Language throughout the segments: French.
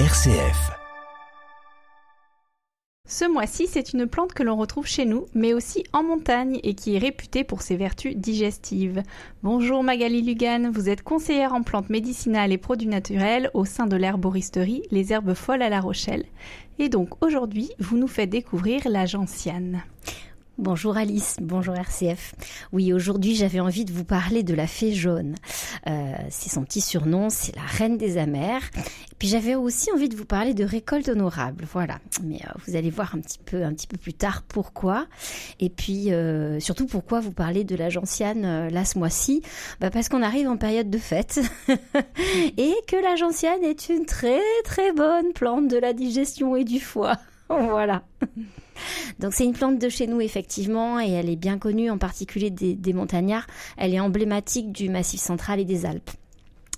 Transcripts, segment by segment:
RCF. Ce mois-ci, c'est une plante que l'on retrouve chez nous, mais aussi en montagne et qui est réputée pour ses vertus digestives. Bonjour Magali Lugan, vous êtes conseillère en plantes médicinales et produits naturels au sein de l'herboristerie Les Herbes Folles à La Rochelle. Et donc aujourd'hui, vous nous faites découvrir la gentiane. Bonjour Alice, bonjour RCF. Oui, aujourd'hui j'avais envie de vous parler de la fée jaune. Euh, c'est son petit surnom, c'est la reine des amers. Et puis j'avais aussi envie de vous parler de récolte honorable, voilà. Mais euh, vous allez voir un petit peu, un petit peu plus tard pourquoi. Et puis euh, surtout pourquoi vous parlez de la gentiane là ce mois-ci. Bah, parce qu'on arrive en période de fête et que la gentiane est une très très bonne plante de la digestion et du foie. voilà. Donc c'est une plante de chez nous effectivement et elle est bien connue en particulier des, montagnards. Elle est emblématique du massif central et des Alpes.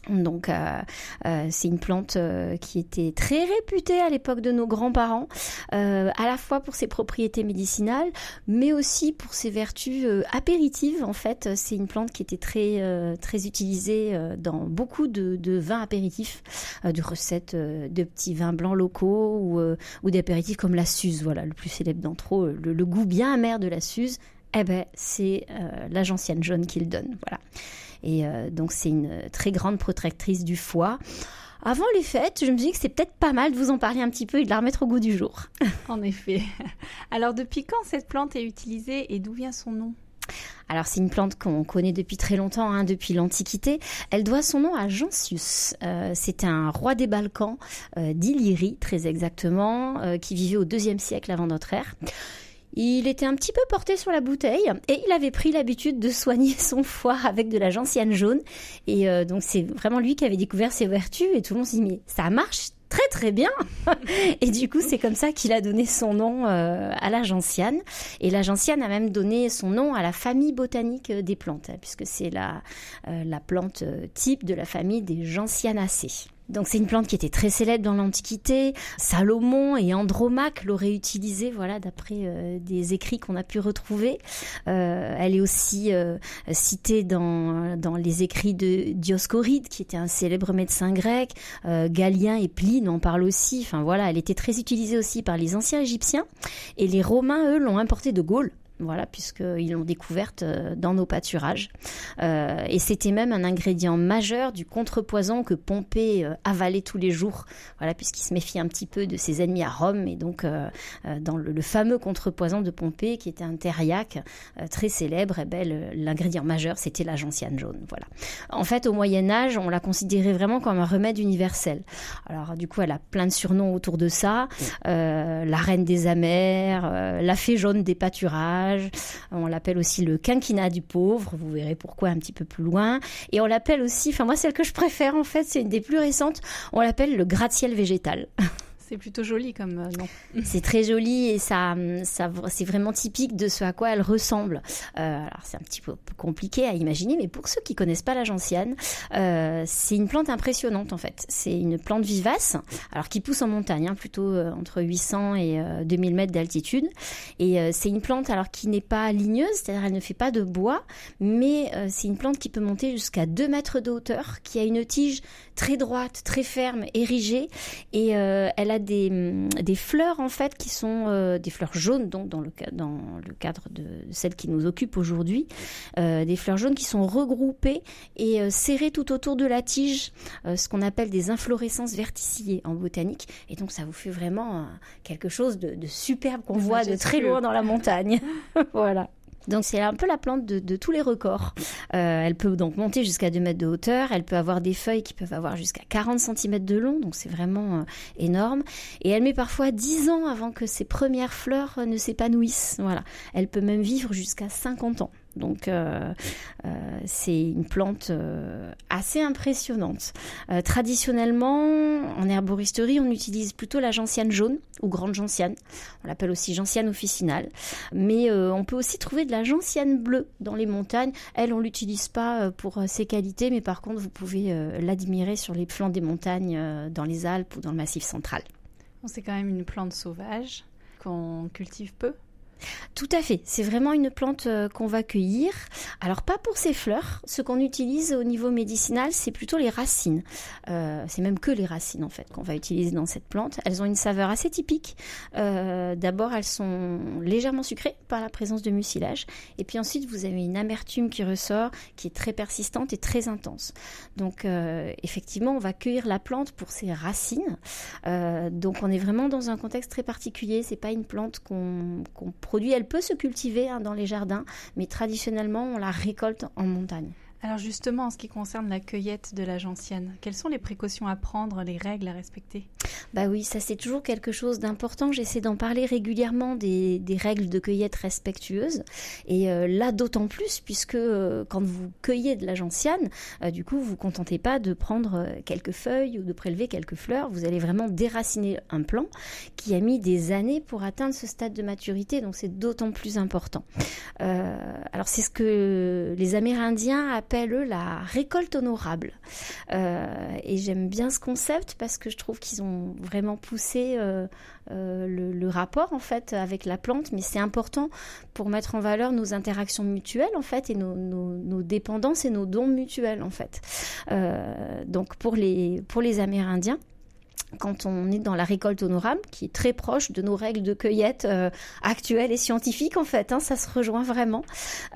Donc euh, euh, c'est une plante euh, qui était très réputée à l'époque de nos grands-parents, euh, à la fois pour ses propriétés médicinales, mais aussi pour ses vertus euh, apéritives. En fait, c'est une plante qui était très euh, très utilisée dans beaucoup de, de vins apéritifs, de recettes de petits vins blancs locaux ou, ou d'apéritifs comme la Suze. Voilà, le plus célèbre d'entre eux, le, le, goût bien amer de la Suze. Eh ben, c'est la gentiane jaune qui le donne. Voilà. Et euh, donc c'est une très grande protectrice du foie. Avant les fêtes, je me suis dit que c'est peut-être pas mal de vous en parler un petit peu et de la remettre au goût du jour. En effet. Alors depuis quand cette plante est utilisée et d'où vient son nom? Alors c'est une plante qu'on connaît depuis très longtemps, hein, depuis l'Antiquité. Elle doit son nom à Jansius. Euh, C'était un roi des Balkans, euh, d'Illyrie très exactement, euh, qui vivait au deuxième siècle avant notre ère. Il était un petit peu porté sur la bouteille et il avait pris l'habitude de soigner son foie avec de la gentiane jaune. Et euh, donc c'est vraiment lui qui avait découvert ses vertus et tout le monde s'est dit mais ça marche très très bien. et du coup, c'est comme ça qu'il a donné son nom euh, à la gentiane. Et la gentiane a même donné son nom à la famille botanique des plantes, hein, puisque c'est la, euh, la plante type de la famille des gentianacées. Donc c'est une plante qui était très célèbre dans l'Antiquité. Salomon et Andromaque l'auraient utilisée, voilà, d'après euh, des écrits qu'on a pu retrouver. Euh, elle est aussi euh, citée dans, dans les écrits de Dioscoride, qui était un célèbre médecin grec. Galien et Pline en parlent aussi. Enfin voilà, elle était très utilisée aussi par les anciens Égyptiens. Et les Romains, eux, l'ont importée de Gaule voilà, puisqu'ils l'ont découverte euh, dans nos pâturages. Euh, et c'était même un ingrédient majeur du contrepoison que Pompée euh, avalait tous les jours, voilà, puisqu'il se méfiait un petit peu de ses ennemis à Rome. Et donc, euh, dans le, le, fameux contrepoison de Pompée, qui était un thériaque euh, très célèbre, eh ben, l'ingrédient majeur, c'était la gentiane jaune. Voilà. En fait, au Moyen Âge, on la considérait vraiment comme un remède universel. Alors, du coup, elle a plein de surnoms autour de ça. la reine des amers, la fée jaune des pâturages, on l'appelle aussi le quinquina du pauvre. Vous verrez pourquoi un petit peu plus loin. Et on l'appelle aussi, enfin moi celle que je préfère en fait, c'est une des plus récentes. On l'appelle le gratte-ciel végétal. C'est plutôt joli comme euh. C'est très joli et ça, ça c'est vraiment typique de ce à quoi elle ressemble. Euh, alors c'est un petit peu compliqué à imaginer, mais pour ceux qui connaissent pas la gentiane, euh, c'est une plante impressionnante en fait. C'est une plante vivace, alors qui pousse en montagne, hein, plutôt euh, entre 800 et 2000 euh, mètres d'altitude. Et c'est une plante alors qui n'est pas ligneuse, c'est-à-dire elle ne fait pas de bois, mais c'est une plante qui peut monter jusqu'à 2 mètres de hauteur, qui a une tige très droite, très ferme, érigée, et elle a des, mm, des fleurs en fait qui sont euh, des fleurs jaunes donc dans le, dans le cadre de celles qui nous occupent aujourd'hui, euh, des fleurs jaunes qui sont regroupées et euh, serrées tout autour de la tige, ce qu'on appelle des inflorescences verticillées en botanique. Et donc ça vous fait vraiment quelque chose de, de superbe qu'on voit de très loin dans la montagne. voilà. Donc c'est un peu la plante de, de tous les records. Euh, elle peut donc monter jusqu'à 2 mètres de hauteur, elle peut avoir des feuilles qui peuvent avoir jusqu'à 40 cm de long, donc c'est vraiment euh, énorme. Et elle met parfois 10 ans avant que ses premières fleurs euh, ne s'épanouissent. Voilà. Elle peut même vivre jusqu'à 50 ans. Donc euh, euh, c'est une plante euh, assez impressionnante. Traditionnellement, en herboristerie, on utilise plutôt la gentiane jaune ou grande gentiane. On l'appelle aussi gentiane officinale. Mais on peut aussi trouver de la gentiane bleue dans les montagnes. Elle, on l'utilise pas pour ses qualités, mais par contre, vous pouvez l'admirer sur les flancs des montagnes dans les Alpes ou dans le Massif central. C'est quand même une plante sauvage qu'on cultive peu. Tout à fait. C'est vraiment une plante euh, qu'on va cueillir. Alors pas pour ses fleurs. Ce qu'on utilise au niveau médicinal, c'est plutôt les racines. Euh, c'est même que les racines en fait qu'on va utiliser dans cette plante. Elles ont une saveur assez typique. Euh, d'abord, elles sont légèrement sucrées par la présence de mucilage. Et puis ensuite, vous avez une amertume qui ressort, qui est très persistante et très intense. Donc effectivement, on va cueillir la plante pour ses racines. donc on est vraiment dans un contexte très particulier. C'est pas une plante qu'on produit. Elle peut se cultiver hein, dans les jardins, mais traditionnellement, on la récolte en montagne. Alors justement, en ce qui concerne la cueillette de la gentiane, quelles sont les précautions à prendre, les règles à respecter? Bah oui, ça c'est toujours quelque chose d'important. J'essaie d'en parler régulièrement des, règles de cueillette respectueuses. Et euh, là d'autant plus, puisque euh, quand vous cueillez de la gentiane, euh, du coup vous vous contentez pas de prendre quelques feuilles ou de prélever quelques fleurs. Vous allez vraiment déraciner un plant qui a mis des années pour atteindre ce stade de maturité. Donc c'est d'autant plus important. alors c'est ce que les Amérindiens appellent la récolte honorable. Et j'aime bien ce concept parce que je trouve qu'ils ont vraiment poussé euh, euh, le, rapport en fait avec la plante, mais c'est important pour mettre en valeur nos interactions mutuelles en fait et nos, dépendances et nos dons mutuels en fait. donc pour les pour les Amérindiens quand on est dans la récolte honorable, qui est très proche de nos règles de cueillette actuelles et scientifiques en fait, hein, ça se rejoint vraiment.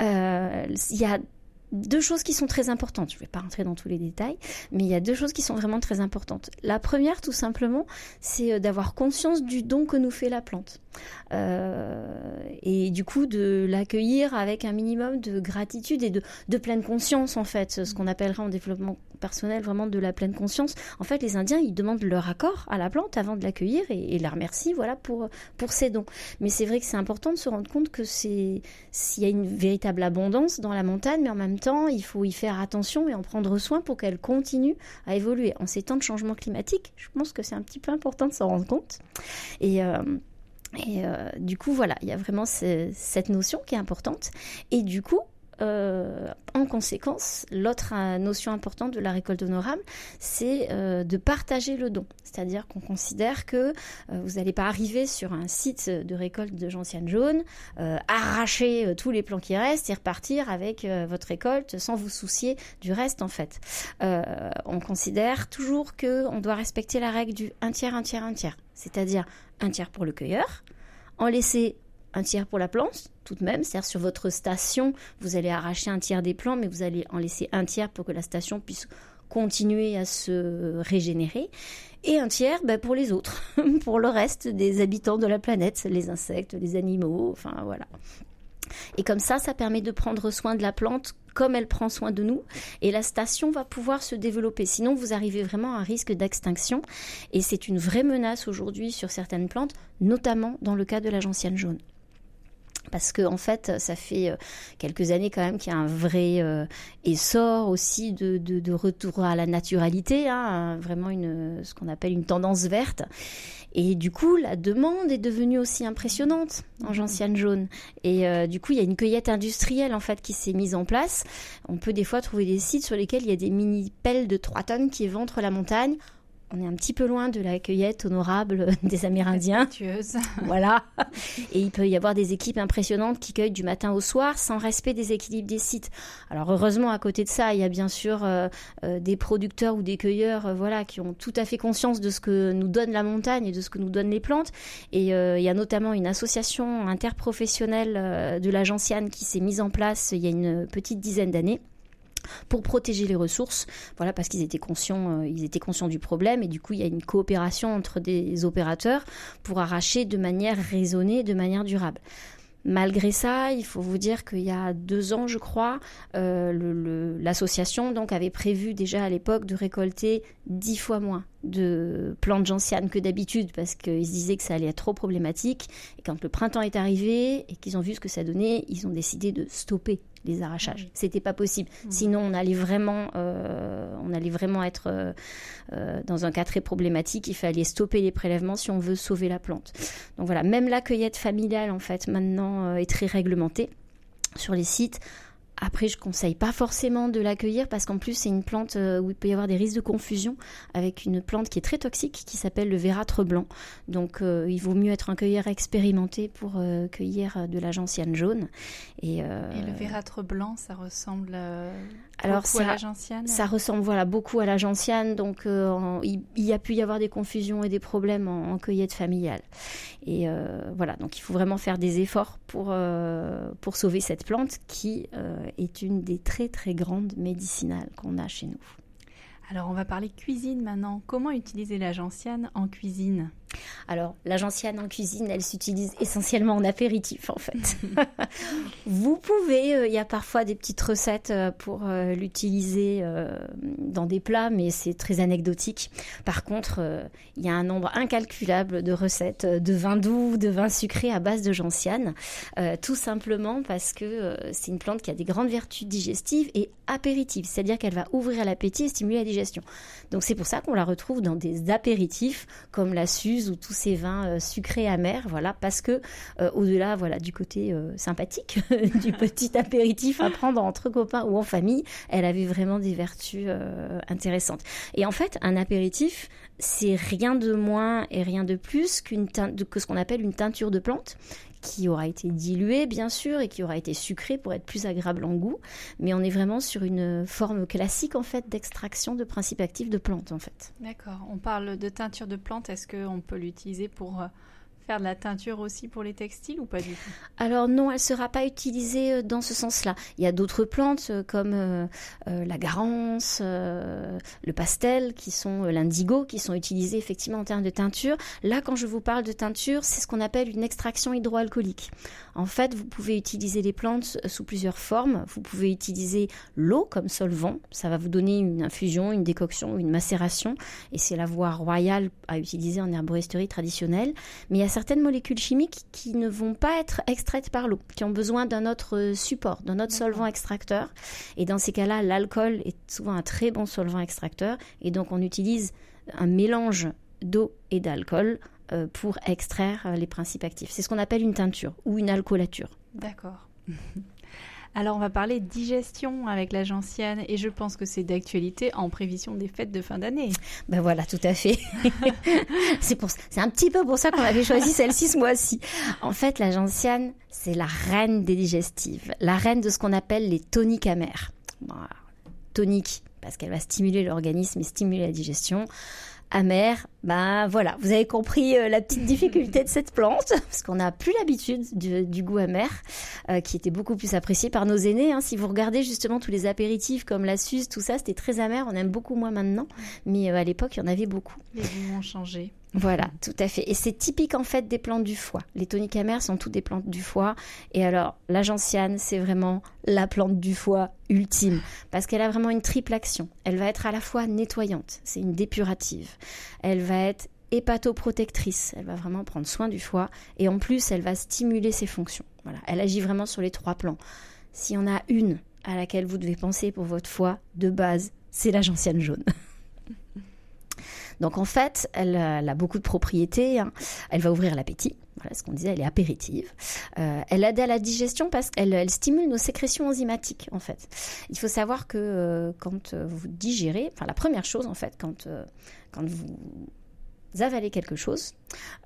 Il y a deux choses qui sont très importantes. Je ne vais pas rentrer dans tous les détails, mais il y a deux choses qui sont vraiment très importantes. La première, tout simplement, c'est euh, d'avoir conscience du don que nous fait la plante. Euh, et du coup, de l'accueillir avec un minimum de gratitude et de, pleine conscience, en fait, ce qu'on appellerait en développement personnel vraiment de la pleine conscience. En fait, les Indiens, ils demandent leur accord à la plante avant de l'accueillir et, et la remercient, voilà, pour, pour ses dons. Mais c'est vrai que c'est important de se rendre compte que c'est, s'il y a une véritable abondance dans la montagne, mais en même temps, il faut y faire attention et en prendre soin pour qu'elle continue à évoluer. En ces temps de changement climatique, je pense que c'est un petit peu important de s'en rendre compte. Et, euh, et euh, du coup, voilà, il y a vraiment cette notion qui est importante. Et du coup, euh, en conséquence, l'autre euh, notion importante de la récolte honorable, c'est de partager le don. C'est-à-dire qu'on considère que vous n'allez pas arriver sur un site de récolte de gentiane jaune, arracher tous les plants qui restent et repartir avec votre récolte sans vous soucier du reste en fait. on considère toujours qu'on doit respecter la règle du un tiers, un tiers, un tiers. C'est-à-dire un tiers pour le cueilleur, en laisser un tiers pour la plante, tout de même. C'est-à-dire sur votre station, vous allez arracher un tiers des plants, mais vous allez en laisser un tiers pour que la station puisse continuer à se régénérer. Et un tiers ben, pour les autres, pour le reste des habitants de la planète, les insectes, les animaux, enfin voilà. Et comme ça, ça permet de prendre soin de la plante comme elle prend soin de nous. Et la station va pouvoir se développer. Sinon, vous arrivez vraiment à un risque d'extinction. Et c'est une vraie menace aujourd'hui sur certaines plantes, notamment dans le cas de la gentiane jaune parce que en fait, ça fait euh, quelques années quand même qu'il y a un vrai euh, essor aussi de, de, retour à la naturalité, hein, vraiment une, ce qu'on appelle une tendance verte. Et du coup, la demande est devenue aussi impressionnante en gentiane jaune. Et euh, du coup, il y a une cueillette industrielle en fait qui s'est mise en place. On peut des fois trouver des sites sur lesquels il y a des mini pelles de 3 tonnes qui éventrent la montagne on est un petit peu loin de la cueillette honorable des Amérindiens. voilà. Et il peut y avoir des équipes impressionnantes qui cueillent du matin au soir sans respect des équilibres des sites. Alors heureusement, à côté de ça, il y a bien sûr euh, euh, des producteurs ou des cueilleurs, euh, voilà, qui ont tout à fait conscience de ce que nous donne la montagne et de ce que nous donnent les plantes. Et il y a notamment une association interprofessionnelle de la gentiane qui s'est mise en place il y a une petite dizaine d'années pour protéger les ressources, voilà parce qu'ils étaient conscients, euh, étaient conscients du problème. Et du coup il y a une coopération entre des opérateurs pour arracher de manière raisonnée, de manière durable. Malgré ça, il faut vous dire qu'il y a deux ans, je crois, euh, l'association donc avait prévu déjà à l'époque de récolter dix fois moins de plantes gentianes que d'habitude parce qu'ils se disaient que ça allait être trop problématique. Et quand le printemps est arrivé et qu'ils ont vu ce que ça donnait, ils ont décidé de stopper les arrachages. C'était pas possible. Mmh. Sinon, on allait vraiment, euh, on allait vraiment être euh, euh, dans un cas très problématique. Il fallait stopper les prélèvements si on veut sauver la plante. Donc voilà, même la cueillette familiale en fait maintenant est très réglementée sur les sites Après, je conseille pas forcément de l'accueillir parce qu'en plus, c'est une plante euh, où il peut y avoir des risques de confusion avec une plante qui est très toxique qui s'appelle le vératre blanc. Donc, euh, il vaut mieux être un cueilleur expérimenté pour euh, cueillir de la gentiane jaune. Et, Et, le vératre blanc, ça ressemble alors ça, à ressemble voilà, beaucoup à la gentiane. Donc, il, y a pu y avoir des confusions et des problèmes en, en cueillette familiale. Et voilà, donc il faut vraiment faire des efforts pour, pour sauver cette plante qui est une des très très grandes médicinales qu'on a chez nous. Alors on va parler cuisine maintenant. Comment utiliser la gentiane en cuisine? Alors, la gentiane en cuisine, elle s'utilise essentiellement en apéritif, en fait. Vous pouvez, euh, il y a parfois des petites recettes euh, pour euh, l'utiliser dans des plats, mais c'est très anecdotique. Par contre, il y a un nombre incalculable de recettes de vin doux, de vin sucré à base de gentiane, tout simplement parce que c'est une plante qui a des grandes vertus digestives et apéritives, c'est-à-dire qu'elle va ouvrir l'appétit et stimuler la digestion. Donc c'est pour ça qu'on la retrouve dans des apéritifs comme la suze ou tous ces vins euh, sucrés amers, voilà, parce que euh, au-delà, du côté euh, sympathique du petit apéritif à prendre entre copains ou en famille, elle avait vraiment des vertus intéressantes. Et en fait, un apéritif, c'est rien de moins et rien de plus qu'une que ce qu'on appelle une teinture de plante qui aura été diluée bien sûr et qui aura été sucrée pour être plus agréable en goût, mais on est vraiment sur une forme classique en fait d'extraction de principes actifs de plantes en fait. D'accord. On parle de teinture de plantes. Est-ce qu'on peut l'utiliser pour euh, faire de la teinture aussi pour les textiles ou pas du tout? Alors non, elle ne sera pas utilisée euh, dans ce sens-là. Il y a d'autres plantes euh, comme euh, la garance, le pastel, qui sont l'indigo, qui sont utilisées effectivement en termes de teinture. Là, quand je vous parle de teinture, c'est ce qu'on appelle une extraction hydroalcoolique. En fait, vous pouvez utiliser les plantes sous plusieurs formes. Vous pouvez utiliser l'eau comme solvant. Ça va vous donner une infusion, une décoction, une macération. Et c'est la voie royale à utiliser en herboristerie traditionnelle. Mais il y a certaines molécules chimiques qui ne vont pas être extraites par l'eau, qui ont besoin d'un autre support, d'un autre solvant extracteur. Et dans ces cas-là, l'alcool est souvent un très bon solvant extracteur. Et donc, on utilise un mélange d'eau et d'alcool euh, pour extraire euh, les principes actifs. C'est ce qu'on appelle une teinture ou une alcoolature. D'accord. Alors on va parler digestion avec la gentiane et je pense que c'est d'actualité en prévision des fêtes de fin d'année. Ben voilà, tout à fait. c'est pour c'est un petit peu pour ça qu'on avait choisi celle-ci ce mois-ci. En fait, la gentiane, c'est la reine des digestives, la reine de ce qu'on appelle les toniques amères. tonique parce qu'elle va stimuler l'organisme et stimuler la digestion amère, ben voilà, vous avez compris euh, la petite difficulté de cette plante, parce qu'on n'a plus l'habitude du, goût amer, euh, qui était beaucoup plus apprécié par nos aînés. Hein. Si vous regardez justement tous les apéritifs comme la suze, tout ça, c'était très amer, on aime beaucoup moins maintenant, mais euh, à l'époque, il y en avait beaucoup. Les goûts ont changé. Voilà, tout à fait. Et c'est typique en fait des plantes du foie. Les toniques amères sont toutes des plantes du foie. Et alors, la gentiane, c'est vraiment la plante du foie ultime parce qu'elle a vraiment une triple action. Elle va être à la fois nettoyante, c'est une dépurative. Elle va être hépatoprotectrice, elle va vraiment prendre soin du foie et en plus, elle va stimuler ses fonctions. Voilà, elle agit vraiment sur les trois plans. S'il y en a une à laquelle vous devez penser pour votre foie, de base, c'est la gentiane jaune. Donc en fait, elle, a beaucoup de propriétés. Hein. Elle va ouvrir l'appétit. Voilà ce qu'on disait, elle est apéritive. Euh, elle aide à la digestion parce qu'elle stimule nos sécrétions enzymatiques en fait. Il faut savoir que euh, quand euh, vous digérez, enfin la première chose en fait, quand, quand vous avalez quelque chose,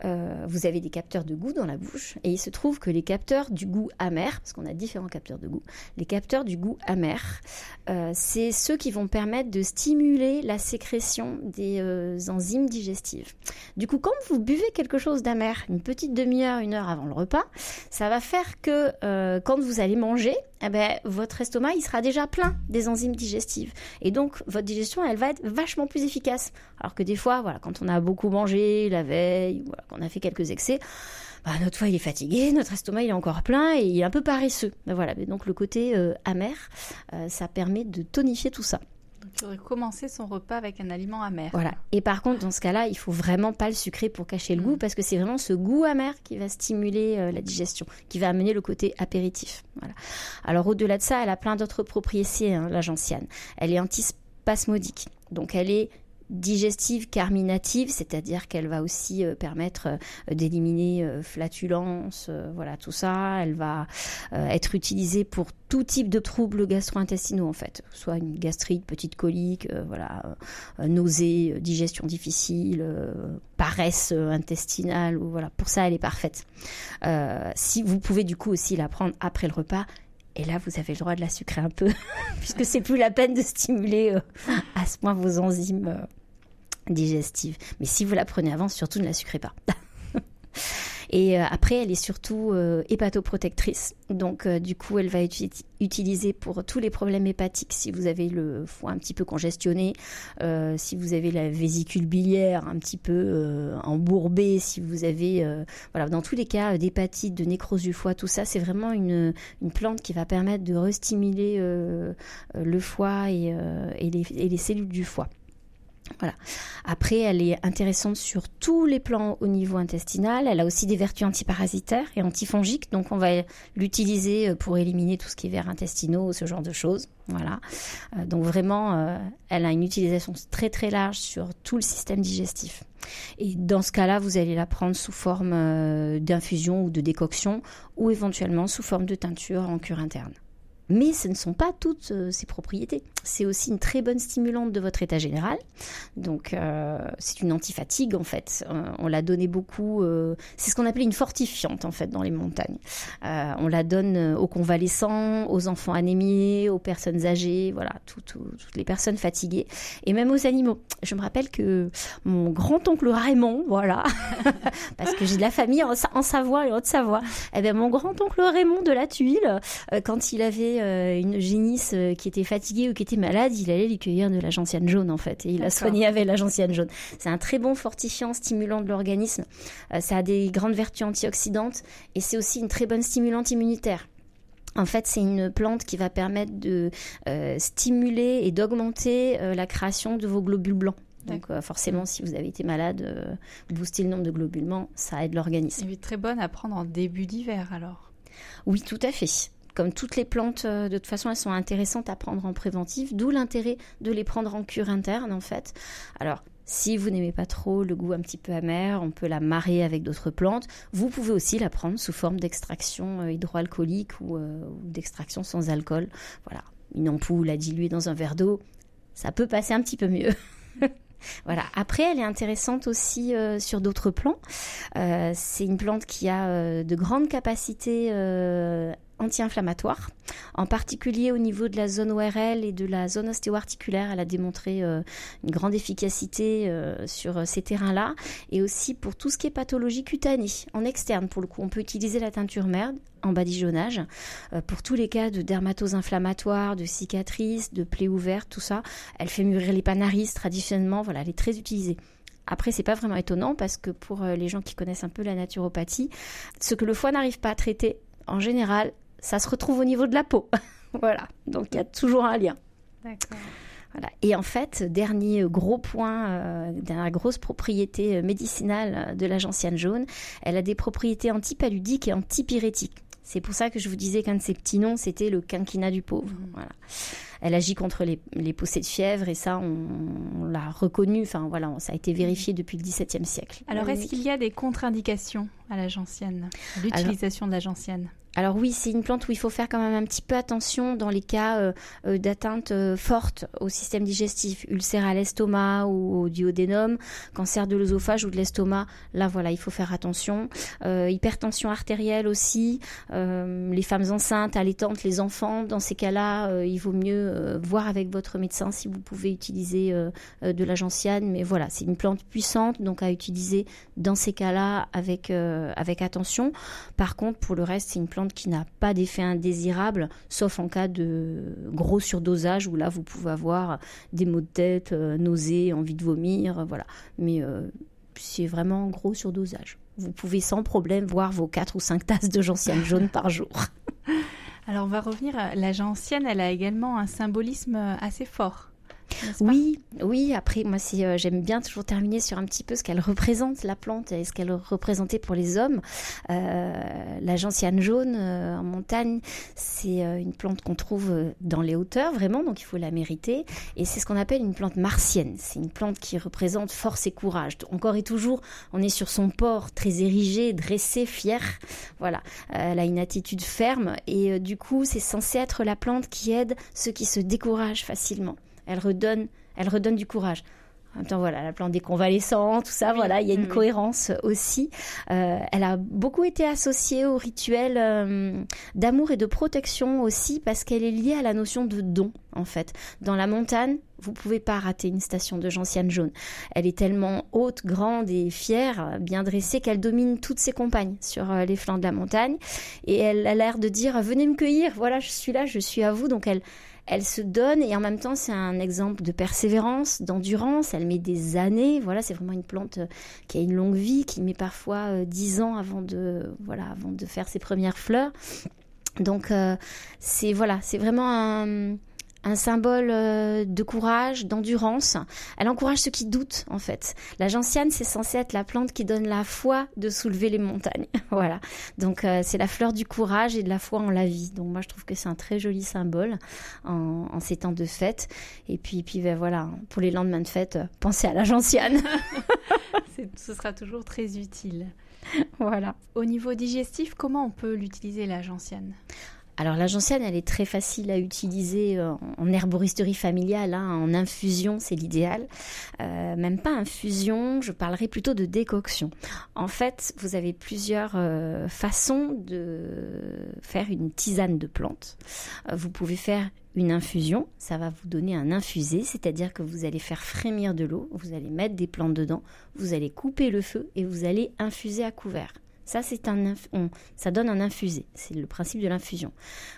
euh, vous avez des capteurs de goût dans la bouche et il se trouve que les capteurs du goût amer, parce qu'on a différents capteurs de goût, les capteurs du goût amer, euh, c'est ceux qui vont permettre de stimuler la sécrétion des euh, enzymes digestives. Du coup, quand vous buvez quelque chose d'amer une petite demi-heure, une heure avant le repas, ça va faire que quand vous allez manger, eh ben, votre estomac il sera déjà plein des enzymes digestives et donc votre digestion elle va être vachement plus efficace. Alors que des fois, voilà, quand on a beaucoup mangé la veille qu'on a fait quelques excès, bah, notre foie il est fatigué, notre estomac il est encore plein et il est un peu paresseux. Bah, voilà, donc le côté euh, amer, euh, ça permet de tonifier tout ça. Donc commencer son repas avec un aliment amer. Voilà. Et par contre, dans ce cas-là, il faut vraiment pas le sucrer pour cacher le mm. goût parce que c'est vraiment ce goût amer qui va stimuler euh, la digestion, qui va amener le côté apéritif. Voilà. Alors au-delà de ça, elle a plein d'autres propriétés, hein, la gentiane. Elle est antispasmodique. Donc elle est digestive carminative, c'est-à-dire qu'elle va aussi euh, permettre euh, d'éliminer euh, flatulence, voilà tout ça. Elle va être utilisée pour tout type de troubles gastro-intestinaux en fait, soit une gastrite, petite colique, voilà, nausée, digestion difficile, paresse intestinale, ou voilà. Pour ça, elle est parfaite. si vous pouvez du coup aussi la prendre après le repas, et là, vous avez le droit de la sucrer un peu, puisque c'est plus la peine de stimuler euh, à ce point vos enzymes euh, digestives. Mais si vous la prenez avant, surtout ne la sucrez pas. Et euh, après, elle est surtout euh, hépatoprotectrice. Donc, euh, du coup, elle va être utilisée pour tous les problèmes hépatiques. Si vous avez le foie un petit peu congestionné, si vous avez la vésicule biliaire un petit peu embourbée, si vous avez, voilà, dans tous les cas d'hépatite, de nécrose du foie, tout ça, c'est vraiment une, plante qui va permettre de restimuler le foie et les cellules du foie. Voilà. Après, elle est intéressante sur tous les plans au niveau intestinal. Elle a aussi des vertus antiparasitaires et antifongiques, donc on va l'utiliser euh, pour éliminer tout ce qui est vers intestinaux, ce genre de choses. Voilà. Euh, donc vraiment, euh, elle a une utilisation très très large sur tout le système digestif. Et dans ce cas-là, vous allez la prendre sous forme d'infusion ou de décoction, ou éventuellement sous forme de teinture en cure interne. Mais ce ne sont pas toutes euh, ces propriétés. C'est aussi une très bonne stimulante de votre état général. Donc euh, c'est une antifatigue en fait. Euh, on l'a donné beaucoup. c'est ce qu'on appelait une fortifiante en fait dans les montagnes. on la donne aux convalescents, aux enfants anémiés, aux personnes âgées, voilà, toutes les personnes fatiguées et même aux animaux. Je me rappelle que mon grand-oncle Raymond, voilà, parce que j'ai de la famille en, Savoie et en Haute-Savoie. Eh mon grand-oncle Raymond de la Tuile, quand il avait euh, une génisse euh, qui était fatiguée ou qui était malade, il allait lui cueillir de la gentiane jaune en fait et il a soigné avec la gentiane jaune. C'est un très bon fortifiant, stimulant de l'organisme. Euh, ça a des grandes vertus antioxydantes et c'est aussi une très bonne stimulante immunitaire. En fait, c'est une plante qui va permettre de stimuler et d'augmenter la création de vos globules blancs. Donc forcément, si vous avez été malade, booster le nombre de globules blancs, ça aide l'organisme. Elle est très bonne à prendre en début d'hiver alors. Oui, tout à fait comme toutes les plantes, euh, de toute façon, elles sont intéressantes à prendre en préventif, d'où l'intérêt de les prendre en cure interne, en fait. Alors, si vous n'aimez pas trop le goût un petit peu amer, on peut la marrer avec d'autres plantes. Vous pouvez aussi la prendre sous forme d'extraction euh, hydroalcoolique euh, ou, d'extraction sans alcool. Voilà, une ampoule à diluer dans un verre d'eau, ça peut passer un petit peu mieux. Voilà. Après, elle est intéressante aussi sur d'autres plans. c'est une plante qui a de grandes capacités anti-inflammatoire, en particulier au niveau de la zone ORL et de la zone ostéo-articulaire. Elle a démontré euh, une grande efficacité euh, sur euh, ces terrains-là et aussi pour tout ce qui est pathologie cutanée en externe. Pour le coup, on peut utiliser la teinture merde en badigeonnage pour tous les cas de dermatose inflammatoire, de cicatrices, de plaies ouvertes, tout ça. Elle fait mûrir les panaris traditionnellement. Voilà, elle est très utilisée. Après, c'est pas vraiment étonnant parce que pour les gens qui connaissent un peu la naturopathie, ce que le foie n'arrive pas à traiter, en général, ça se retrouve au niveau de la peau. voilà, donc il y a toujours un lien. D'accord. Voilà. Et en fait, dernier gros point, euh, dernière grosse propriété euh, médicinale euh, de la gentiane jaune, elle a des propriétés antipaludiques et antipyrétiques. C'est pour ça que je vous disais qu'un de ses petits noms, c'était le quinquina du pauvre. Mmh. Voilà. Elle agit contre les, poussées de fièvre et ça, on, l'a reconnu. Enfin voilà, ça a été vérifié depuis le XVIIe siècle. Alors, est-ce qu'il y a des contre-indications à la gentiane, l'utilisation de la gentiane alors oui, c'est une plante où il faut faire quand même un petit peu attention dans les cas euh, euh, d'atteinte euh, forte au système digestif, ulcère à l'estomac ou au duodénum, cancer de l'œsophage ou de l'estomac. Là, voilà, il faut faire attention. hypertension artérielle aussi, les femmes enceintes, allaitantes, les enfants. Dans ces cas-là, il vaut mieux voir avec votre médecin si vous pouvez utiliser de la gentiane. Mais voilà, c'est une plante puissante, donc à utiliser dans ces cas-là avec avec attention. Par contre, pour le reste, c'est une plante qui n'a pas d'effet indésirable, sauf en cas de gros surdosage où là vous pouvez avoir des maux de tête, euh, nausées, envie de vomir, euh, voilà. Mais euh, c'est vraiment gros surdosage. Vous pouvez sans problème voir vos 4 ou 5 tasses de gentiane jaune par jour. Alors on va revenir, la gentiane, elle a également un symbolisme assez fort. Oui, oui. Après, moi, euh, j'aime bien toujours terminer sur un petit peu ce qu'elle représente, la plante, et ce qu'elle représentait pour les hommes. Euh, la gentiane jaune euh, en montagne, c'est une plante qu'on trouve dans les hauteurs, vraiment, donc il faut la mériter. Et c'est ce qu'on appelle une plante martienne. C'est une plante qui représente force et courage. Encore et toujours, on est sur son port, très érigé, dressé, fier. Voilà, elle a une attitude ferme, et du coup, c'est censé être la plante qui aide ceux qui se découragent facilement elle redonne, elle redonne du courage. En même temps, voilà, la plante des convalescents, tout ça, voilà, il y a une cohérence aussi. Euh, elle a beaucoup été associée au rituel euh, d'amour et de protection aussi, parce qu'elle est liée à la notion de don, en fait. Dans la montagne, vous pouvez pas rater une station de gentiane jaune. Elle est tellement haute, grande et fière, bien dressée, qu'elle domine toutes ses compagnes sur euh, les flancs de la montagne. Et elle a l'air de dire, venez me cueillir, voilà, je suis là, je suis à vous. Donc elle, elle se donne et en même temps c'est un exemple de persévérance, d'endurance. Elle met des années. Voilà, c'est vraiment une plante euh, qui a une longue vie, qui met parfois euh, dix ans avant de voilà avant de faire ses premières fleurs. Donc euh, c'est voilà, c'est vraiment un un symbole euh, de courage, d'endurance. Elle encourage ceux qui doutent, en fait. La gentiane, c'est censé être la plante qui donne la foi de soulever les montagnes. voilà. Donc, euh, c'est la fleur du courage et de la foi en la vie. Donc, moi, je trouve que c'est un très joli symbole en, ces temps de fête. Et puis, puis ben, voilà, pour les lendemains de fête, euh, pensez à la gentiane. Ce sera toujours très utile. voilà. Au niveau digestif, comment on peut l'utiliser, la gentiane? Alors la gentiane, elle est très facile à utiliser euh, en herboristerie familiale, hein, en infusion, c'est l'idéal. Euh, même pas infusion, je parlerai plutôt de décoction. En fait, vous avez plusieurs euh, façons de faire une tisane de plantes. vous pouvez faire une infusion, ça va vous donner un infusé, c'est-à-dire que vous allez faire frémir de l'eau, vous allez mettre des plantes dedans, vous allez couper le feu et vous allez infuser à couvert. Ça, c'est un, ça donne un infusé. C'est le principe de l'infusion.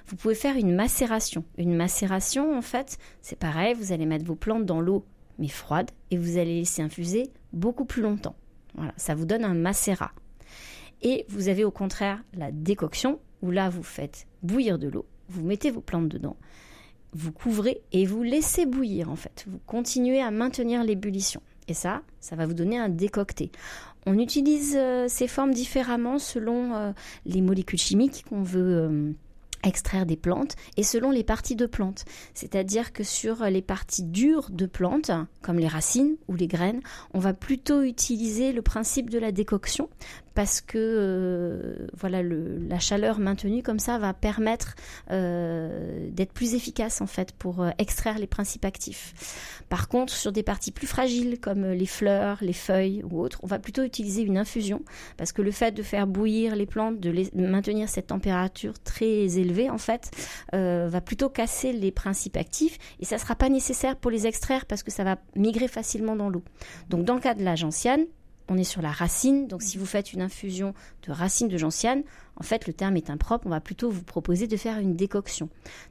Vous pouvez faire une macération. Une macération, en fait, c'est pareil. Vous allez mettre vos plantes dans l'eau, mais froide, et vous allez laisser infuser beaucoup plus longtemps. Voilà, ça vous donne un macérat. Et vous avez au contraire la décoction, où là, vous faites bouillir de l'eau, vous mettez vos plantes dedans, vous couvrez et vous laissez bouillir, en fait. Vous continuez à maintenir l'ébullition. Et ça, ça va vous donner un décocté. On utilise euh, ces formes différemment selon euh, les molécules chimiques qu'on veut extraire des plantes et selon les parties de plantes. C'est-à-dire que sur les parties dures de plantes, comme les racines ou les graines, on va plutôt utiliser le principe de la décoction parce que euh, voilà la chaleur maintenue comme ça va permettre euh, d'être plus efficace en fait pour euh, extraire les principes actifs. Par contre, sur des parties plus fragiles comme les fleurs, les feuilles ou autres, on va plutôt utiliser une infusion parce que le fait de faire bouillir les plantes, de, maintenir cette température très élevée en fait, va plutôt casser les principes actifs et ça sera pas nécessaire pour les extraire parce que ça va migrer facilement dans l'eau. Donc dans le cas de la gentiane, on est sur la racine. Donc si vous faites une infusion de racine de gentiane, en fait le terme est impropre, on va plutôt vous proposer de faire une décoction.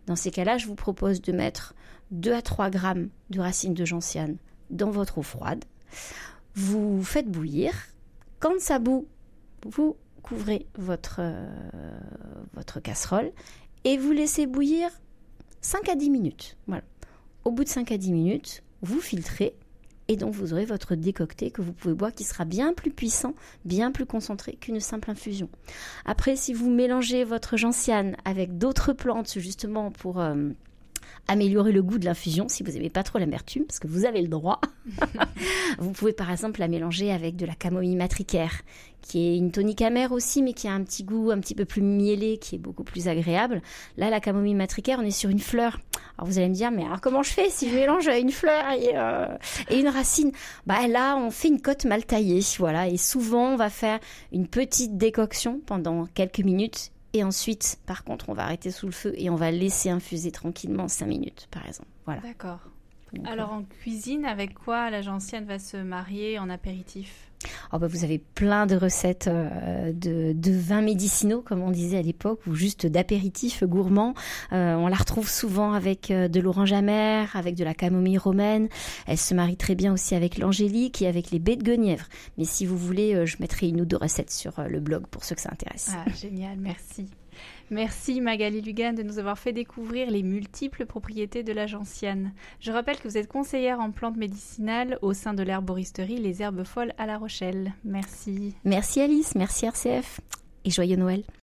Dans ces cas-là, je vous propose de mettre 2 à 3 grammes de racine de gentiane dans votre eau froide. Vous faites bouillir. Quand ça bout, vous couvrez votre, euh, votre casserole et vous laissez bouillir 5 à 10 minutes. Au bout de 5 à 10 minutes, vous filtrez et donc vous aurez votre décocté que vous pouvez boire qui sera bien plus puissant, bien plus concentré qu'une simple infusion. Après, si vous mélangez votre gentiane avec d'autres plantes justement pour euh, améliorer le goût de l'infusion si vous n'aimez pas trop l'amertume, parce que vous avez le droit. vous pouvez par exemple la mélanger avec de la camomille matricaire, qui est une tonique amère aussi, mais qui a un petit goût un petit peu plus mielé, qui est beaucoup plus agréable. Là, la camomille matricaire, on est sur une fleur. Alors vous allez me dire, mais alors comment je fais si je mélange une fleur et, euh, et une racine? Bah là, on fait une cote mal taillée, voilà. Et souvent, on va faire une petite décoction pendant quelques minutes et ensuite, par contre, on va arrêter sous le feu et on va laisser infuser tranquillement 5 minutes, par exemple. Voilà. D'accord. Alors en cuisine, avec quoi la gentiane va se marier en apéritif? Oh bah Vous avez plein de recettes euh, de, vins médicinaux, comme on disait à l'époque, ou juste d'apéritifs gourmands. Euh, on la retrouve souvent avec euh, de l'orange amère, avec de la camomille romaine. Elle se marie très bien aussi avec l'angélique et avec les baies de guenièvre. Mais si vous voulez, je mettrai une ou deux recettes sur le blog pour ceux que ça intéresse. Ah, génial, merci. Merci Magali Lugan de nous avoir fait découvrir les multiples propriétés de la gentiane. Je rappelle que vous êtes conseillère en plantes médicinales au sein de l'herboristerie Les Herbes Folles à La Rochelle. Merci. Merci Alice, merci RCF et joyeux Noël.